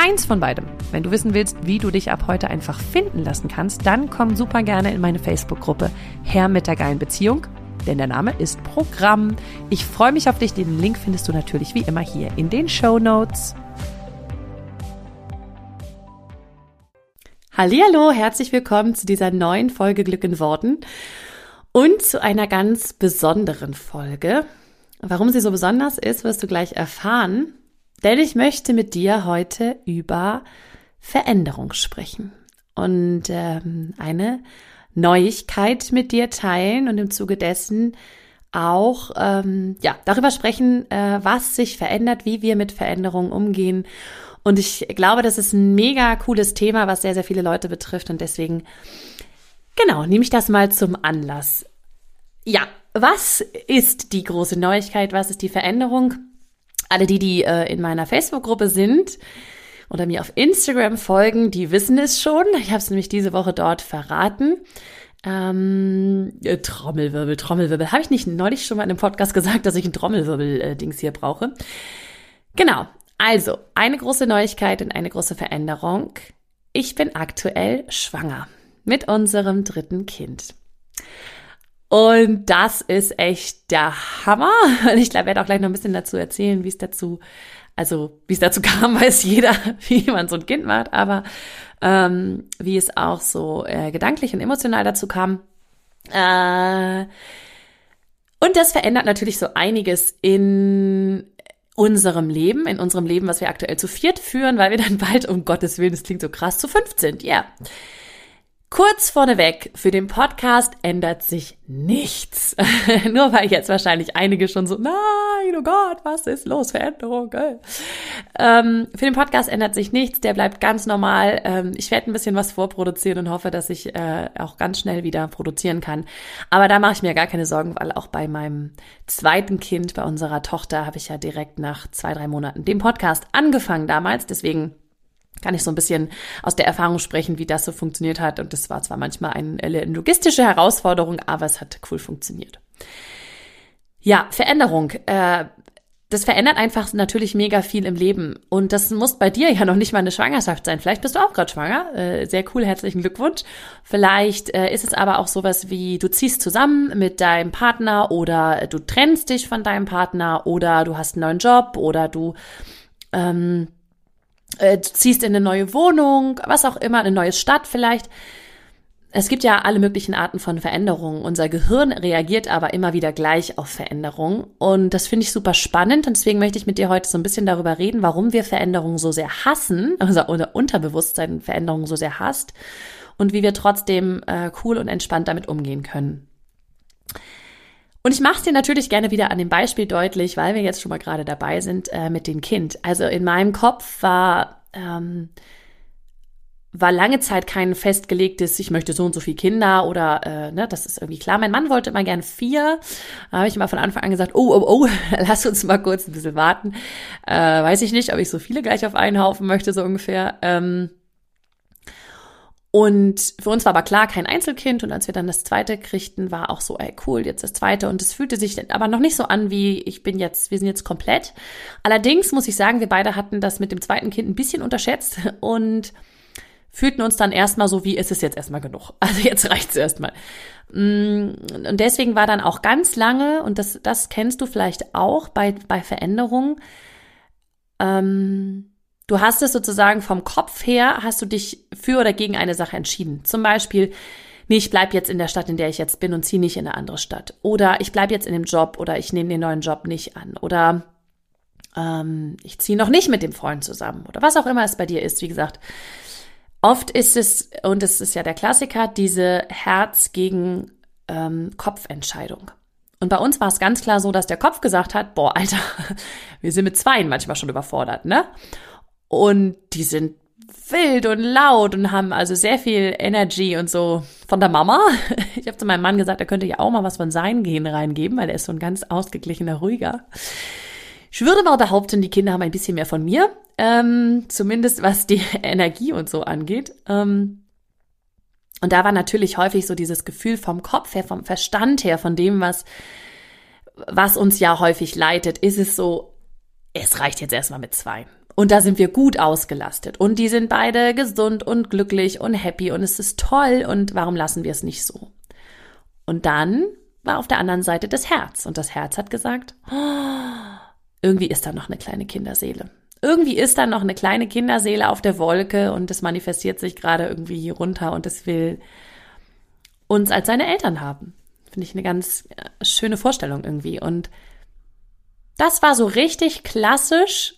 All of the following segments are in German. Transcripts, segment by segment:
keins von beidem. Wenn du wissen willst, wie du dich ab heute einfach finden lassen kannst, dann komm super gerne in meine Facebook-Gruppe Herr mit der geilen Beziehung, denn der Name ist Programm. Ich freue mich auf dich. Den Link findest du natürlich wie immer hier in den Show Notes. Hallo, herzlich willkommen zu dieser neuen Folge Glück in Worten und zu einer ganz besonderen Folge. Warum sie so besonders ist, wirst du gleich erfahren. Denn ich möchte mit dir heute über Veränderung sprechen und ähm, eine Neuigkeit mit dir teilen und im Zuge dessen auch ähm, ja darüber sprechen, äh, was sich verändert, wie wir mit Veränderungen umgehen. Und ich glaube, das ist ein mega cooles Thema, was sehr sehr viele Leute betrifft und deswegen genau nehme ich das mal zum Anlass. Ja, was ist die große Neuigkeit? Was ist die Veränderung? Alle die, die äh, in meiner Facebook-Gruppe sind oder mir auf Instagram folgen, die wissen es schon. Ich habe es nämlich diese Woche dort verraten. Ähm, äh, Trommelwirbel, Trommelwirbel. Habe ich nicht neulich schon mal in einem Podcast gesagt, dass ich ein Trommelwirbel-Dings hier brauche? Genau. Also, eine große Neuigkeit und eine große Veränderung. Ich bin aktuell schwanger mit unserem dritten Kind. Und das ist echt der Hammer. Und ich glaube, werde auch gleich noch ein bisschen dazu erzählen, wie es dazu, also wie es dazu kam, weiß jeder, wie man so ein Kind macht, aber ähm, wie es auch so äh, gedanklich und emotional dazu kam. Äh, und das verändert natürlich so einiges in unserem Leben, in unserem Leben, was wir aktuell zu viert führen, weil wir dann bald, um Gottes Willen, das klingt so krass, zu fünft sind. Ja. Yeah. Kurz vorneweg, für den Podcast ändert sich nichts. Nur weil jetzt wahrscheinlich einige schon so, nein, oh Gott, was ist los, Veränderung. Ähm, für den Podcast ändert sich nichts, der bleibt ganz normal. Ähm, ich werde ein bisschen was vorproduzieren und hoffe, dass ich äh, auch ganz schnell wieder produzieren kann. Aber da mache ich mir gar keine Sorgen, weil auch bei meinem zweiten Kind, bei unserer Tochter, habe ich ja direkt nach zwei, drei Monaten den Podcast angefangen damals. Deswegen kann ich so ein bisschen aus der Erfahrung sprechen, wie das so funktioniert hat. Und das war zwar manchmal eine logistische Herausforderung, aber es hat cool funktioniert. Ja, Veränderung. Äh, das verändert einfach natürlich mega viel im Leben. Und das muss bei dir ja noch nicht mal eine Schwangerschaft sein. Vielleicht bist du auch gerade schwanger. Äh, sehr cool, herzlichen Glückwunsch. Vielleicht äh, ist es aber auch sowas wie, du ziehst zusammen mit deinem Partner oder du trennst dich von deinem Partner oder du hast einen neuen Job oder du ähm, äh, du ziehst in eine neue Wohnung, was auch immer, eine neue Stadt vielleicht. Es gibt ja alle möglichen Arten von Veränderungen. Unser Gehirn reagiert aber immer wieder gleich auf Veränderungen. Und das finde ich super spannend. Und deswegen möchte ich mit dir heute so ein bisschen darüber reden, warum wir Veränderungen so sehr hassen, also unser Unterbewusstsein Veränderungen so sehr hasst und wie wir trotzdem äh, cool und entspannt damit umgehen können. Und ich mache es dir natürlich gerne wieder an dem Beispiel deutlich, weil wir jetzt schon mal gerade dabei sind äh, mit dem Kind. Also in meinem Kopf war, ähm, war lange Zeit kein festgelegtes, ich möchte so und so viele Kinder oder, äh, ne, das ist irgendwie klar. Mein Mann wollte immer gern vier. Da habe ich immer von Anfang an gesagt, oh, oh, oh, lass uns mal kurz ein bisschen warten. Äh, weiß ich nicht, ob ich so viele gleich auf einen Haufen möchte, so ungefähr. Ähm, und für uns war aber klar, kein Einzelkind. Und als wir dann das zweite kriegten, war auch so, ey, cool, jetzt das zweite. Und es fühlte sich aber noch nicht so an, wie ich bin jetzt, wir sind jetzt komplett. Allerdings muss ich sagen, wir beide hatten das mit dem zweiten Kind ein bisschen unterschätzt und fühlten uns dann erstmal so, wie ist es jetzt erstmal genug? Also jetzt reicht's erstmal. Mm, und deswegen war dann auch ganz lange, und das, das kennst du vielleicht auch bei, bei Veränderungen, ähm, Du hast es sozusagen vom Kopf her, hast du dich für oder gegen eine Sache entschieden. Zum Beispiel, nee, ich bleib jetzt in der Stadt, in der ich jetzt bin und ziehe nicht in eine andere Stadt. Oder ich bleib jetzt in dem Job oder ich nehme den neuen Job nicht an. Oder ähm, ich ziehe noch nicht mit dem Freund zusammen oder was auch immer es bei dir ist. Wie gesagt, oft ist es, und es ist ja der Klassiker, diese Herz gegen ähm, Kopfentscheidung. Und bei uns war es ganz klar so, dass der Kopf gesagt hat, boah, Alter, wir sind mit Zweien manchmal schon überfordert, ne? Und die sind wild und laut und haben also sehr viel Energy und so von der Mama. Ich habe zu meinem Mann gesagt, er könnte ja auch mal was von seinen Genen reingeben, weil er ist so ein ganz ausgeglichener, ruhiger. Ich würde mal behaupten, die Kinder haben ein bisschen mehr von mir, ähm, zumindest was die Energie und so angeht. Ähm, und da war natürlich häufig so dieses Gefühl vom Kopf her, vom Verstand her, von dem, was, was uns ja häufig leitet, ist es so, es reicht jetzt erstmal mit zwei. Und da sind wir gut ausgelastet. Und die sind beide gesund und glücklich und happy und es ist toll. Und warum lassen wir es nicht so? Und dann war auf der anderen Seite das Herz. Und das Herz hat gesagt, oh, irgendwie ist da noch eine kleine Kinderseele. Irgendwie ist da noch eine kleine Kinderseele auf der Wolke und es manifestiert sich gerade irgendwie hier runter und es will uns als seine Eltern haben. Finde ich eine ganz äh, schöne Vorstellung irgendwie. Und das war so richtig klassisch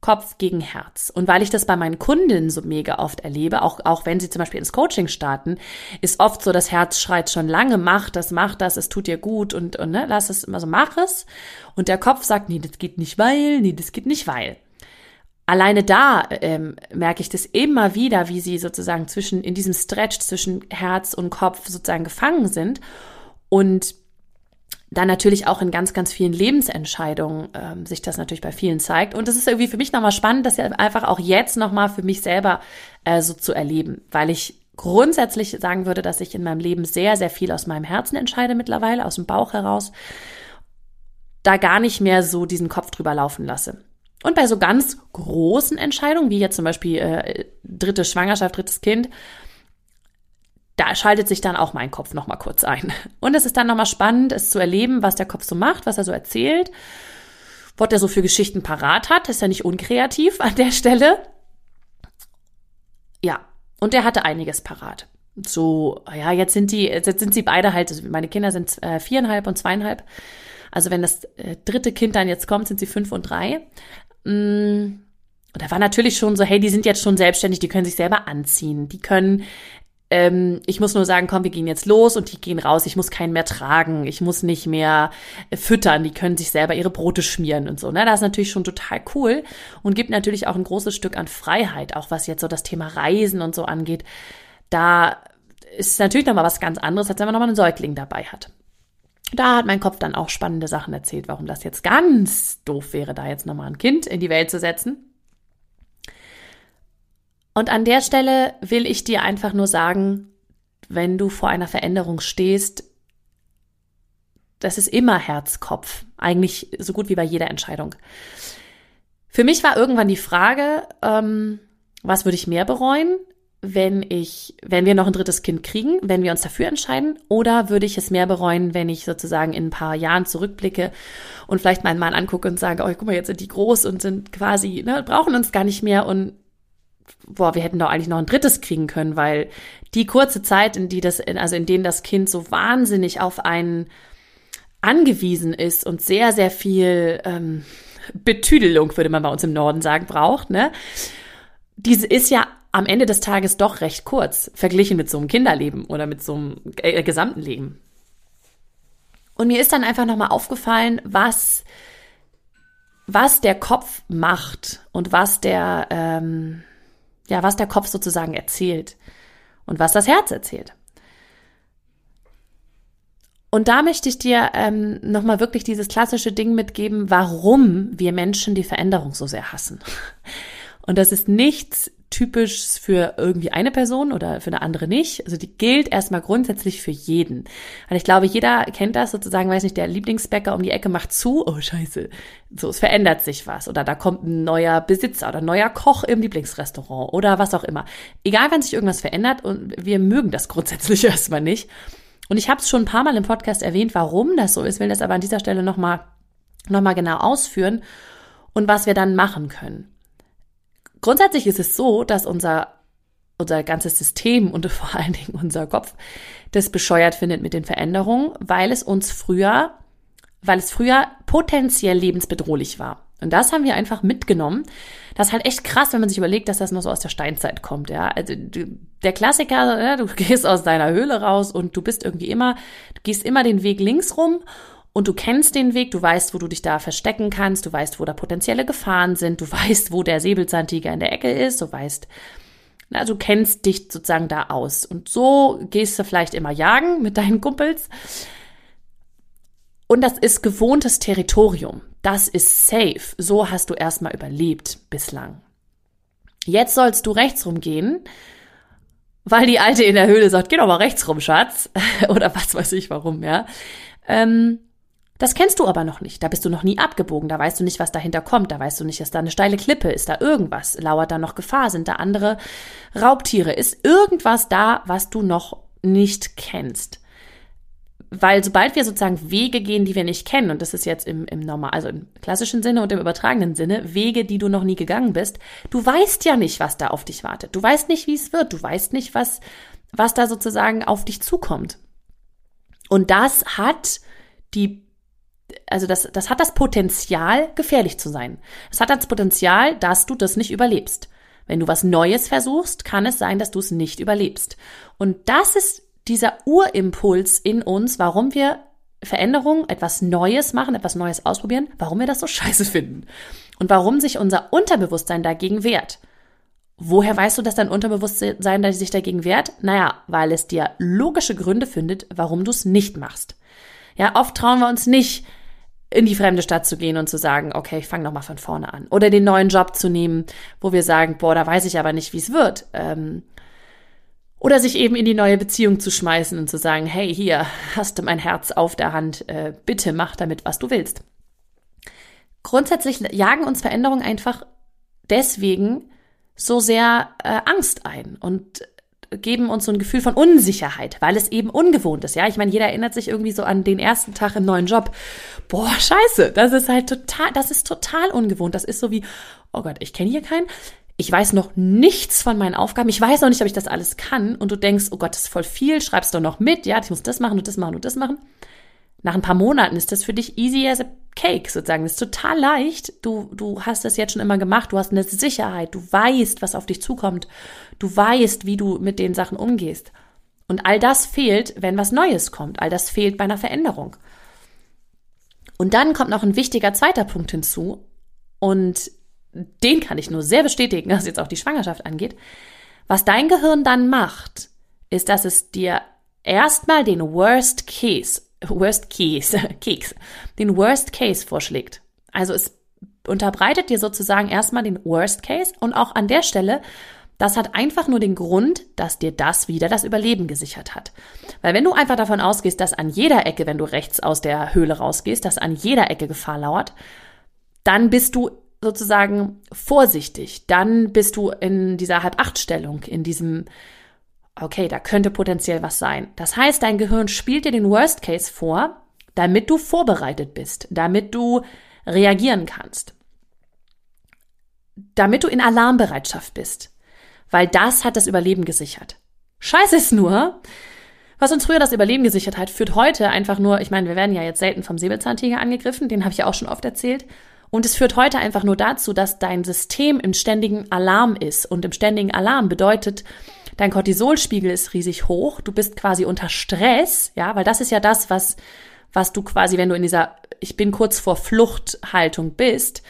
Kopf gegen Herz. Und weil ich das bei meinen Kundinnen so mega oft erlebe, auch, auch wenn sie zum Beispiel ins Coaching starten, ist oft so, das Herz schreit schon lange, mach das, mach das, es tut dir gut und, und ne, lass es immer so, mach es. Und der Kopf sagt, nee, das geht nicht weil, nee, das geht nicht weil. Alleine da ähm, merke ich das immer wieder, wie sie sozusagen zwischen, in diesem Stretch zwischen Herz und Kopf sozusagen gefangen sind. Und dann natürlich auch in ganz, ganz vielen Lebensentscheidungen ähm, sich das natürlich bei vielen zeigt. Und es ist irgendwie für mich nochmal spannend, das ja einfach auch jetzt nochmal für mich selber äh, so zu erleben, weil ich grundsätzlich sagen würde, dass ich in meinem Leben sehr, sehr viel aus meinem Herzen entscheide mittlerweile, aus dem Bauch heraus, da gar nicht mehr so diesen Kopf drüber laufen lasse. Und bei so ganz großen Entscheidungen, wie jetzt zum Beispiel äh, dritte Schwangerschaft, drittes Kind, da schaltet sich dann auch mein Kopf nochmal kurz ein. Und es ist dann nochmal spannend, es zu erleben, was der Kopf so macht, was er so erzählt, was er so für Geschichten parat hat. ist ja nicht unkreativ an der Stelle. Ja, und er hatte einiges parat. So, ja, jetzt sind die, jetzt sind sie beide halt, also meine Kinder sind äh, viereinhalb und zweieinhalb. Also wenn das äh, dritte Kind dann jetzt kommt, sind sie fünf und drei. Mm. Und da war natürlich schon so, hey, die sind jetzt schon selbstständig, die können sich selber anziehen, die können ähm, ich muss nur sagen, komm, wir gehen jetzt los und die gehen raus. Ich muss keinen mehr tragen. Ich muss nicht mehr äh, füttern. Die können sich selber ihre Brote schmieren und so. Ne? Das ist natürlich schon total cool und gibt natürlich auch ein großes Stück an Freiheit, auch was jetzt so das Thema Reisen und so angeht. Da ist natürlich nochmal was ganz anderes, als wenn man nochmal einen Säugling dabei hat. Da hat mein Kopf dann auch spannende Sachen erzählt, warum das jetzt ganz doof wäre, da jetzt nochmal ein Kind in die Welt zu setzen. Und an der Stelle will ich dir einfach nur sagen, wenn du vor einer Veränderung stehst, das ist immer Herzkopf, eigentlich so gut wie bei jeder Entscheidung. Für mich war irgendwann die Frage, ähm, was würde ich mehr bereuen, wenn ich, wenn wir noch ein drittes Kind kriegen, wenn wir uns dafür entscheiden, oder würde ich es mehr bereuen, wenn ich sozusagen in ein paar Jahren zurückblicke und vielleicht meinen Mann angucke und sage, oh, guck mal, jetzt sind die groß und sind quasi, ne, brauchen uns gar nicht mehr und boah, wir hätten doch eigentlich noch ein drittes kriegen können, weil die kurze Zeit, in die das, also in denen das Kind so wahnsinnig auf einen angewiesen ist und sehr, sehr viel ähm, Betüdelung, würde man bei uns im Norden sagen, braucht, ne? Diese ist ja am Ende des Tages doch recht kurz, verglichen mit so einem Kinderleben oder mit so einem äh, gesamten Leben. Und mir ist dann einfach nochmal aufgefallen, was, was der Kopf macht und was der, ähm, ja, was der Kopf sozusagen erzählt und was das Herz erzählt. Und da möchte ich dir ähm, nochmal wirklich dieses klassische Ding mitgeben, warum wir Menschen die Veränderung so sehr hassen. Und das ist nichts typisch für irgendwie eine Person oder für eine andere nicht. Also die gilt erstmal grundsätzlich für jeden. Und ich glaube, jeder kennt das sozusagen, weiß nicht, der Lieblingsbäcker um die Ecke macht zu, oh scheiße, so, es verändert sich was. Oder da kommt ein neuer Besitzer oder ein neuer Koch im Lieblingsrestaurant oder was auch immer. Egal, wenn sich irgendwas verändert und wir mögen das grundsätzlich erstmal nicht. Und ich habe es schon ein paar Mal im Podcast erwähnt, warum das so ist, will das aber an dieser Stelle nochmal noch mal genau ausführen und was wir dann machen können. Grundsätzlich ist es so, dass unser unser ganzes System und vor allen Dingen unser Kopf das bescheuert findet mit den Veränderungen, weil es uns früher, weil es früher potenziell lebensbedrohlich war. Und das haben wir einfach mitgenommen. Das ist halt echt krass, wenn man sich überlegt, dass das noch so aus der Steinzeit kommt, ja. Also der Klassiker, ja, du gehst aus deiner Höhle raus und du bist irgendwie immer, du gehst immer den Weg links rum und du kennst den Weg, du weißt, wo du dich da verstecken kannst, du weißt, wo da potenzielle Gefahren sind, du weißt, wo der Säbelzahntiger in der Ecke ist, du weißt, na, du kennst dich sozusagen da aus. Und so gehst du vielleicht immer jagen mit deinen Kumpels. Und das ist gewohntes Territorium. Das ist safe. So hast du erstmal überlebt bislang. Jetzt sollst du rechts rumgehen, weil die Alte in der Höhle sagt, geh doch mal rechts rum, Schatz. Oder was weiß ich warum, ja. Ähm, das kennst du aber noch nicht. Da bist du noch nie abgebogen. Da weißt du nicht, was dahinter kommt. Da weißt du nicht, ist da eine steile Klippe? Ist da irgendwas? Lauert da noch Gefahr? Sind da andere Raubtiere? Ist irgendwas da, was du noch nicht kennst? Weil sobald wir sozusagen Wege gehen, die wir nicht kennen, und das ist jetzt im, im normal, also im klassischen Sinne und im übertragenen Sinne, Wege, die du noch nie gegangen bist, du weißt ja nicht, was da auf dich wartet. Du weißt nicht, wie es wird. Du weißt nicht, was, was da sozusagen auf dich zukommt. Und das hat die also das, das hat das Potenzial, gefährlich zu sein. Es hat das Potenzial, dass du das nicht überlebst. Wenn du was Neues versuchst, kann es sein, dass du es nicht überlebst. Und das ist dieser Urimpuls in uns, warum wir Veränderungen, etwas Neues machen, etwas Neues ausprobieren, warum wir das so scheiße finden. Und warum sich unser Unterbewusstsein dagegen wehrt. Woher weißt du, dass dein Unterbewusstsein sich dagegen wehrt? Naja, weil es dir logische Gründe findet, warum du es nicht machst. Ja, oft trauen wir uns nicht, in die fremde Stadt zu gehen und zu sagen, okay, ich fange nochmal von vorne an. Oder den neuen Job zu nehmen, wo wir sagen, boah, da weiß ich aber nicht, wie es wird. Ähm, oder sich eben in die neue Beziehung zu schmeißen und zu sagen, hey, hier hast du mein Herz auf der Hand, äh, bitte mach damit, was du willst. Grundsätzlich jagen uns Veränderungen einfach deswegen so sehr äh, Angst ein und geben uns so ein Gefühl von Unsicherheit, weil es eben ungewohnt ist. Ja, ich meine, jeder erinnert sich irgendwie so an den ersten Tag im neuen Job. Boah, scheiße, das ist halt total, das ist total ungewohnt. Das ist so wie, oh Gott, ich kenne hier keinen ich weiß noch nichts von meinen Aufgaben, ich weiß noch nicht, ob ich das alles kann und du denkst, oh Gott, das ist voll viel, schreibst du noch mit, ja, ich muss das machen und das machen und das machen. Nach ein paar Monaten ist das für dich easy as a cake sozusagen. Das ist total leicht. Du, du hast das jetzt schon immer gemacht. Du hast eine Sicherheit. Du weißt, was auf dich zukommt. Du weißt, wie du mit den Sachen umgehst. Und all das fehlt, wenn was Neues kommt. All das fehlt bei einer Veränderung. Und dann kommt noch ein wichtiger zweiter Punkt hinzu. Und den kann ich nur sehr bestätigen, was jetzt auch die Schwangerschaft angeht. Was dein Gehirn dann macht, ist, dass es dir erstmal den Worst Case, Worst Case, Keks, den Worst Case vorschlägt. Also es unterbreitet dir sozusagen erstmal den Worst Case und auch an der Stelle, das hat einfach nur den Grund, dass dir das wieder das Überleben gesichert hat. Weil wenn du einfach davon ausgehst, dass an jeder Ecke, wenn du rechts aus der Höhle rausgehst, dass an jeder Ecke Gefahr lauert, dann bist du sozusagen vorsichtig. Dann bist du in dieser Halb-Acht-Stellung, in diesem, okay, da könnte potenziell was sein. Das heißt, dein Gehirn spielt dir den Worst Case vor, damit du vorbereitet bist, damit du reagieren kannst. Damit du in Alarmbereitschaft bist. Weil das hat das Überleben gesichert. Scheiße ist nur, was uns früher das Überleben gesichert hat, führt heute einfach nur, ich meine, wir werden ja jetzt selten vom Säbelzahntiger angegriffen, den habe ich ja auch schon oft erzählt. Und es führt heute einfach nur dazu, dass dein System im ständigen Alarm ist. Und im ständigen Alarm bedeutet, dein Cortisolspiegel ist riesig hoch. Du bist quasi unter Stress, ja, weil das ist ja das, was, was du quasi, wenn du in dieser, ich bin kurz vor Fluchthaltung bist,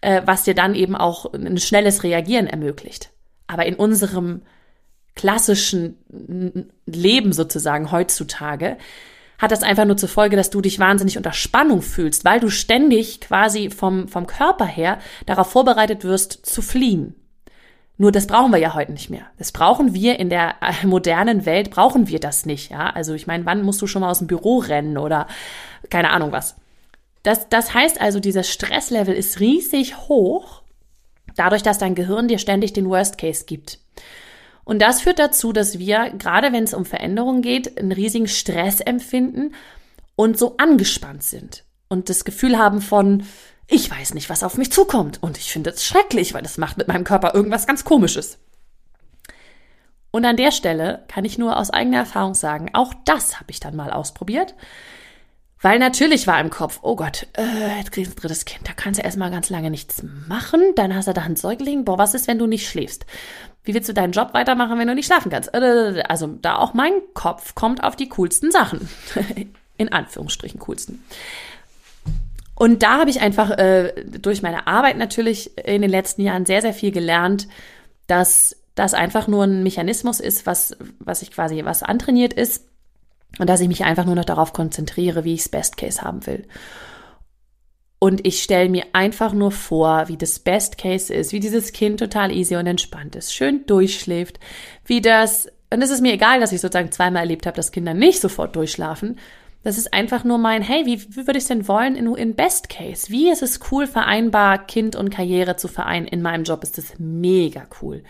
äh, was dir dann eben auch ein schnelles Reagieren ermöglicht. Aber in unserem klassischen Leben sozusagen heutzutage hat das einfach nur zur Folge, dass du dich wahnsinnig unter Spannung fühlst, weil du ständig quasi vom, vom Körper her darauf vorbereitet wirst zu fliehen. Nur das brauchen wir ja heute nicht mehr. Das brauchen wir in der äh, modernen Welt, brauchen wir das nicht, ja. Also ich meine, wann musst du schon mal aus dem Büro rennen oder keine Ahnung was. Das, das heißt also, dieser Stresslevel ist riesig hoch, dadurch, dass dein Gehirn dir ständig den Worst Case gibt. Und das führt dazu, dass wir, gerade wenn es um Veränderungen geht, einen riesigen Stress empfinden und so angespannt sind und das Gefühl haben von, ich weiß nicht, was auf mich zukommt und ich finde es schrecklich, weil das macht mit meinem Körper irgendwas ganz Komisches. Und an der Stelle kann ich nur aus eigener Erfahrung sagen, auch das habe ich dann mal ausprobiert. Weil natürlich war im Kopf, oh Gott, äh, jetzt kriegst du ein drittes Kind, da kannst du erstmal ganz lange nichts machen, dann hast du da einen Säugling, boah, was ist, wenn du nicht schläfst? Wie willst du deinen Job weitermachen, wenn du nicht schlafen kannst? Äh, also da auch mein Kopf kommt auf die coolsten Sachen. In Anführungsstrichen coolsten. Und da habe ich einfach äh, durch meine Arbeit natürlich in den letzten Jahren sehr, sehr viel gelernt, dass das einfach nur ein Mechanismus ist, was, was ich quasi, was antrainiert ist und dass ich mich einfach nur noch darauf konzentriere, wie ich es Best Case haben will. Und ich stelle mir einfach nur vor, wie das Best Case ist, wie dieses Kind total easy und entspannt ist, schön durchschläft, wie das, und es ist mir egal, dass ich sozusagen zweimal erlebt habe, dass Kinder nicht sofort durchschlafen. Das ist einfach nur mein, hey, wie, wie würde ich es denn wollen in, in Best Case? Wie ist es cool, vereinbar Kind und Karriere zu vereinen? In meinem Job ist das mega cool.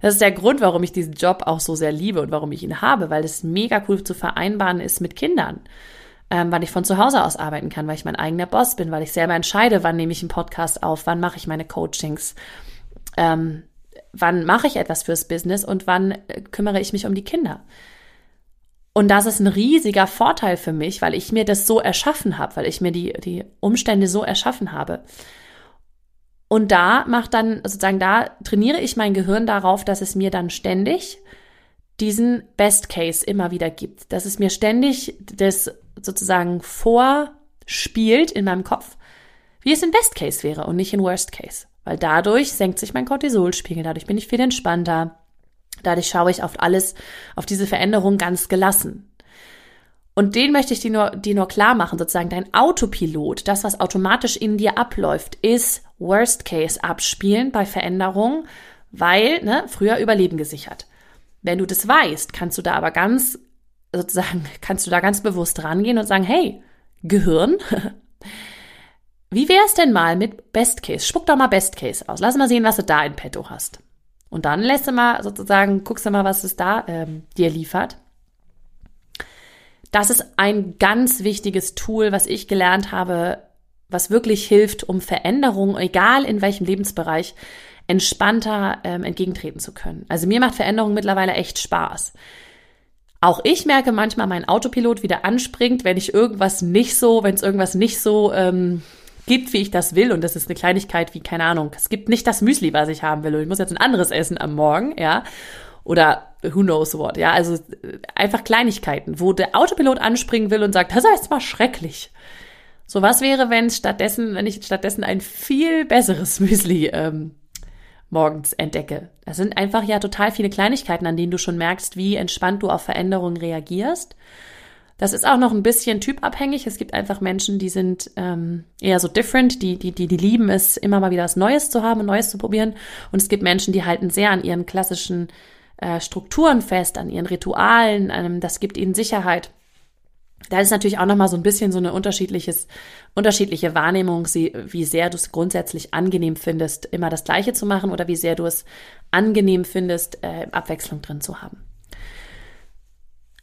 Das ist der Grund, warum ich diesen Job auch so sehr liebe und warum ich ihn habe, weil es mega cool zu vereinbaren ist mit Kindern. Ähm, weil ich von zu Hause aus arbeiten kann, weil ich mein eigener Boss bin, weil ich selber entscheide, wann nehme ich einen Podcast auf, wann mache ich meine Coachings, ähm, wann mache ich etwas fürs Business und wann äh, kümmere ich mich um die Kinder. Und das ist ein riesiger Vorteil für mich, weil ich mir das so erschaffen habe, weil ich mir die, die Umstände so erschaffen habe. Und da macht dann, sozusagen, da trainiere ich mein Gehirn darauf, dass es mir dann ständig diesen Best Case immer wieder gibt. Dass es mir ständig das sozusagen vorspielt in meinem Kopf, wie es in Best Case wäre und nicht in Worst Case. Weil dadurch senkt sich mein Cortisolspiegel, dadurch bin ich viel entspannter, dadurch schaue ich auf alles, auf diese Veränderung ganz gelassen. Und den möchte ich dir nur, dir nur klar machen, sozusagen dein Autopilot, das, was automatisch in dir abläuft, ist Worst Case abspielen bei Veränderungen, weil, ne, früher Überleben gesichert. Wenn du das weißt, kannst du da aber ganz, sozusagen, kannst du da ganz bewusst rangehen und sagen, hey, Gehirn, wie wär's denn mal mit Best Case? Spuck doch mal Best Case aus. Lass mal sehen, was du da in petto hast. Und dann lässt du mal sozusagen, guckst du mal, was es da ähm, dir liefert. Das ist ein ganz wichtiges Tool, was ich gelernt habe, was wirklich hilft, um Veränderungen, egal in welchem Lebensbereich, entspannter ähm, entgegentreten zu können. Also mir macht Veränderung mittlerweile echt Spaß. Auch ich merke manchmal, mein Autopilot wieder anspringt, wenn ich irgendwas nicht so, wenn es irgendwas nicht so ähm, gibt, wie ich das will. Und das ist eine Kleinigkeit wie, keine Ahnung, es gibt nicht das Müsli, was ich haben will. Und ich muss jetzt ein anderes essen am Morgen, ja. Oder who knows what, ja. Also äh, einfach Kleinigkeiten, wo der Autopilot anspringen will und sagt, das ist mal schrecklich. So, was wäre, wenn stattdessen, wenn ich stattdessen ein viel besseres Müsli ähm, morgens entdecke? Das sind einfach ja total viele Kleinigkeiten, an denen du schon merkst, wie entspannt du auf Veränderungen reagierst. Das ist auch noch ein bisschen typabhängig. Es gibt einfach Menschen, die sind ähm, eher so different, die, die, die, die lieben es, immer mal wieder was Neues zu haben und Neues zu probieren. Und es gibt Menschen, die halten sehr an ihren klassischen äh, Strukturen fest, an ihren Ritualen. Ähm, das gibt ihnen Sicherheit. Da ist natürlich auch nochmal so ein bisschen so eine unterschiedliches, unterschiedliche Wahrnehmung, wie sehr du es grundsätzlich angenehm findest, immer das Gleiche zu machen oder wie sehr du es angenehm findest, äh, Abwechslung drin zu haben.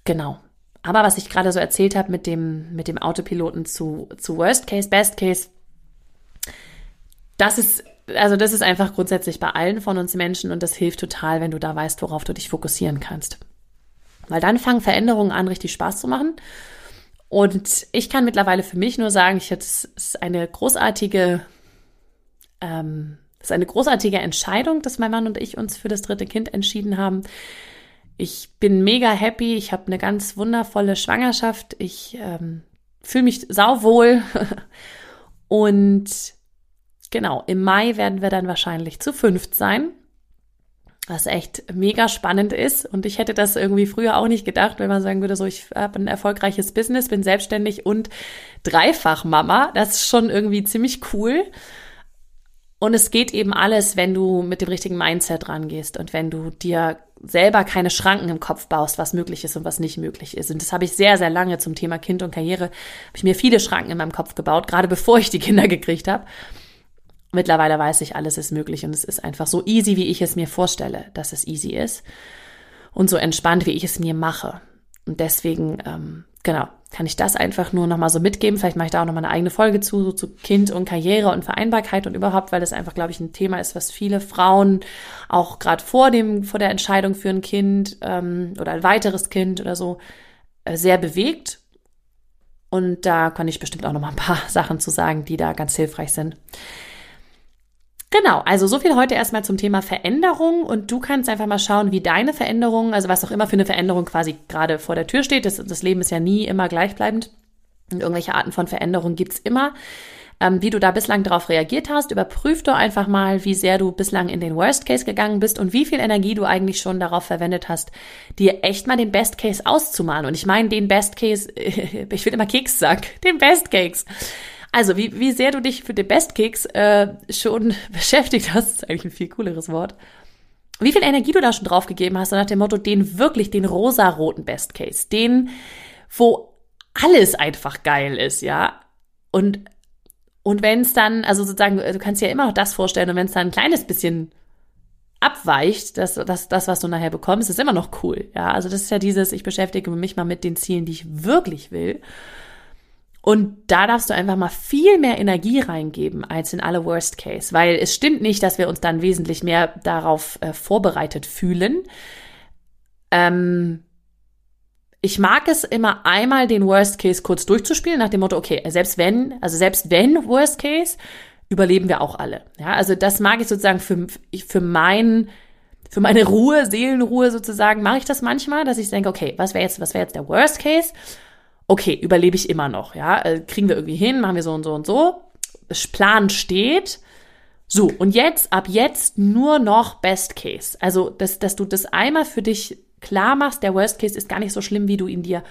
Genau. Aber was ich gerade so erzählt habe mit dem, mit dem Autopiloten zu, zu Worst Case, Best Case, das ist, also das ist einfach grundsätzlich bei allen von uns Menschen und das hilft total, wenn du da weißt, worauf du dich fokussieren kannst. Weil dann fangen Veränderungen an, richtig Spaß zu machen und ich kann mittlerweile für mich nur sagen, ich es ist eine großartige, ähm, es ist eine großartige Entscheidung, dass mein Mann und ich uns für das dritte Kind entschieden haben. Ich bin mega happy. Ich habe eine ganz wundervolle Schwangerschaft. Ich ähm, fühle mich sauwohl. und genau, im Mai werden wir dann wahrscheinlich zu fünft sein was echt mega spannend ist. Und ich hätte das irgendwie früher auch nicht gedacht, wenn man sagen würde, so ich habe ein erfolgreiches Business, bin selbstständig und dreifach Mama. Das ist schon irgendwie ziemlich cool. Und es geht eben alles, wenn du mit dem richtigen Mindset rangehst und wenn du dir selber keine Schranken im Kopf baust, was möglich ist und was nicht möglich ist. Und das habe ich sehr, sehr lange zum Thema Kind und Karriere, habe ich mir viele Schranken in meinem Kopf gebaut, gerade bevor ich die Kinder gekriegt habe. Mittlerweile weiß ich, alles ist möglich und es ist einfach so easy, wie ich es mir vorstelle, dass es easy ist. Und so entspannt, wie ich es mir mache. Und deswegen, ähm, genau, kann ich das einfach nur nochmal so mitgeben. Vielleicht mache ich da auch nochmal eine eigene Folge zu, so zu Kind und Karriere und Vereinbarkeit und überhaupt, weil das einfach, glaube ich, ein Thema ist, was viele Frauen auch gerade vor dem, vor der Entscheidung für ein Kind ähm, oder ein weiteres Kind oder so äh, sehr bewegt Und da kann ich bestimmt auch noch mal ein paar Sachen zu sagen, die da ganz hilfreich sind. Genau, also so viel heute erstmal zum Thema Veränderung und du kannst einfach mal schauen, wie deine Veränderung, also was auch immer für eine Veränderung quasi gerade vor der Tür steht. Das, das Leben ist ja nie immer gleichbleibend und irgendwelche Arten von Veränderung gibt's immer. Ähm, wie du da bislang darauf reagiert hast, überprüf doch einfach mal, wie sehr du bislang in den Worst Case gegangen bist und wie viel Energie du eigentlich schon darauf verwendet hast, dir echt mal den Best Case auszumalen. Und ich meine den Best Case, ich will immer Keks sagen, den Best Case. Also, wie, wie sehr du dich für den Best Keks äh, schon beschäftigt hast, ist eigentlich ein viel cooleres Wort. Wie viel Energie du da schon draufgegeben hast, nach dem Motto, den wirklich, den rosaroten Best Case, den, wo alles einfach geil ist, ja. Und, und wenn es dann, also sozusagen, du kannst dir ja immer noch das vorstellen, und wenn es dann ein kleines bisschen abweicht, das, das, das, was du nachher bekommst, ist immer noch cool, ja. Also das ist ja dieses, ich beschäftige mich mal mit den Zielen, die ich wirklich will. Und da darfst du einfach mal viel mehr Energie reingeben als in alle Worst Case, weil es stimmt nicht, dass wir uns dann wesentlich mehr darauf äh, vorbereitet fühlen. Ähm, ich mag es immer einmal den Worst Case kurz durchzuspielen nach dem Motto, okay, selbst wenn, also selbst wenn Worst Case, überleben wir auch alle. Ja, also das mag ich sozusagen für, für mein, für meine Ruhe, Seelenruhe sozusagen, mache ich das manchmal, dass ich denke, okay, was wäre jetzt, was wäre jetzt der Worst Case? Okay, überlebe ich immer noch, ja, äh, kriegen wir irgendwie hin, machen wir so und so und so. Plan steht. So, und jetzt, ab jetzt nur noch Best Case. Also, dass, dass du das einmal für dich klar machst, der Worst Case ist gar nicht so schlimm, wie du ihn dir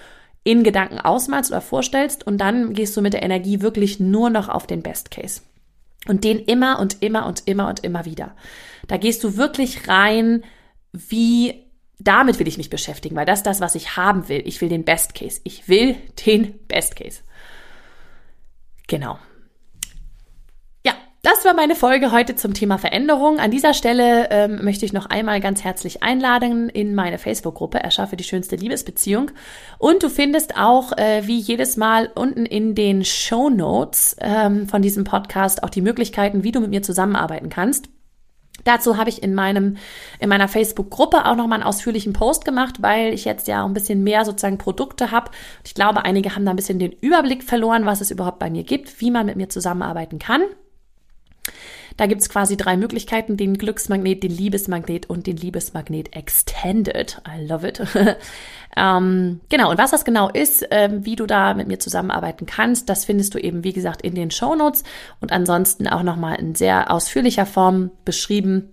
in Gedanken ausmalst oder vorstellst. Und dann gehst du mit der Energie wirklich nur noch auf den Best Case. Und den immer und immer und immer und immer wieder. Da gehst du wirklich rein, wie damit will ich mich beschäftigen, weil das ist das, was ich haben will. Ich will den Best Case. Ich will den Best Case. Genau. Ja, das war meine Folge heute zum Thema Veränderung. An dieser Stelle ähm, möchte ich noch einmal ganz herzlich einladen in meine Facebook-Gruppe Erschaffe die schönste Liebesbeziehung. Und du findest auch, äh, wie jedes Mal unten in den Show Notes ähm, von diesem Podcast auch die Möglichkeiten, wie du mit mir zusammenarbeiten kannst. Dazu habe ich in meinem in meiner Facebook-Gruppe auch noch mal einen ausführlichen Post gemacht, weil ich jetzt ja ein bisschen mehr sozusagen Produkte habe. Ich glaube, einige haben da ein bisschen den Überblick verloren, was es überhaupt bei mir gibt, wie man mit mir zusammenarbeiten kann. Da gibt's quasi drei Möglichkeiten, den Glücksmagnet, den Liebesmagnet und den Liebesmagnet Extended. I love it. ähm, genau, und was das genau ist, ähm, wie du da mit mir zusammenarbeiten kannst, das findest du eben, wie gesagt, in den Show Notes und ansonsten auch nochmal in sehr ausführlicher Form beschrieben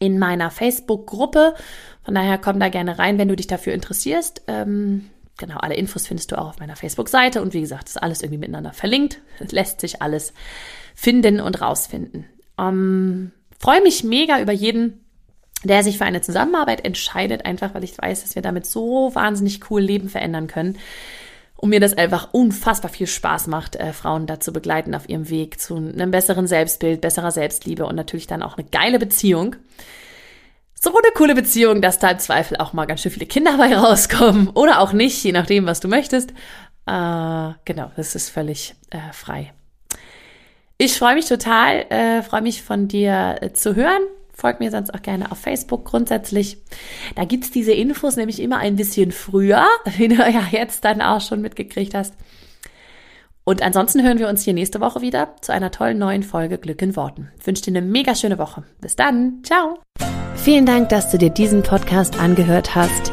in meiner Facebook-Gruppe. Von daher komm da gerne rein, wenn du dich dafür interessierst. Ähm, genau, alle Infos findest du auch auf meiner Facebook-Seite und wie gesagt, ist alles irgendwie miteinander verlinkt. Lässt sich alles finden und rausfinden. Ähm, Freue mich mega über jeden, der sich für eine Zusammenarbeit entscheidet, einfach weil ich weiß, dass wir damit so wahnsinnig cool Leben verändern können. Und mir das einfach unfassbar viel Spaß macht, äh, Frauen dazu begleiten auf ihrem Weg zu einem besseren Selbstbild, besserer Selbstliebe und natürlich dann auch eine geile Beziehung. So eine coole Beziehung, dass da im Zweifel auch mal ganz schön viele Kinder bei rauskommen oder auch nicht, je nachdem, was du möchtest. Äh, genau, das ist völlig äh, frei. Ich freue mich total, äh, freue mich von dir äh, zu hören. Folgt mir sonst auch gerne auf Facebook grundsätzlich. Da gibt's diese Infos nämlich immer ein bisschen früher, wie du ja jetzt dann auch schon mitgekriegt hast. Und ansonsten hören wir uns hier nächste Woche wieder zu einer tollen neuen Folge Glück in Worten. Ich wünsche dir eine mega schöne Woche. Bis dann. Ciao. Vielen Dank, dass du dir diesen Podcast angehört hast.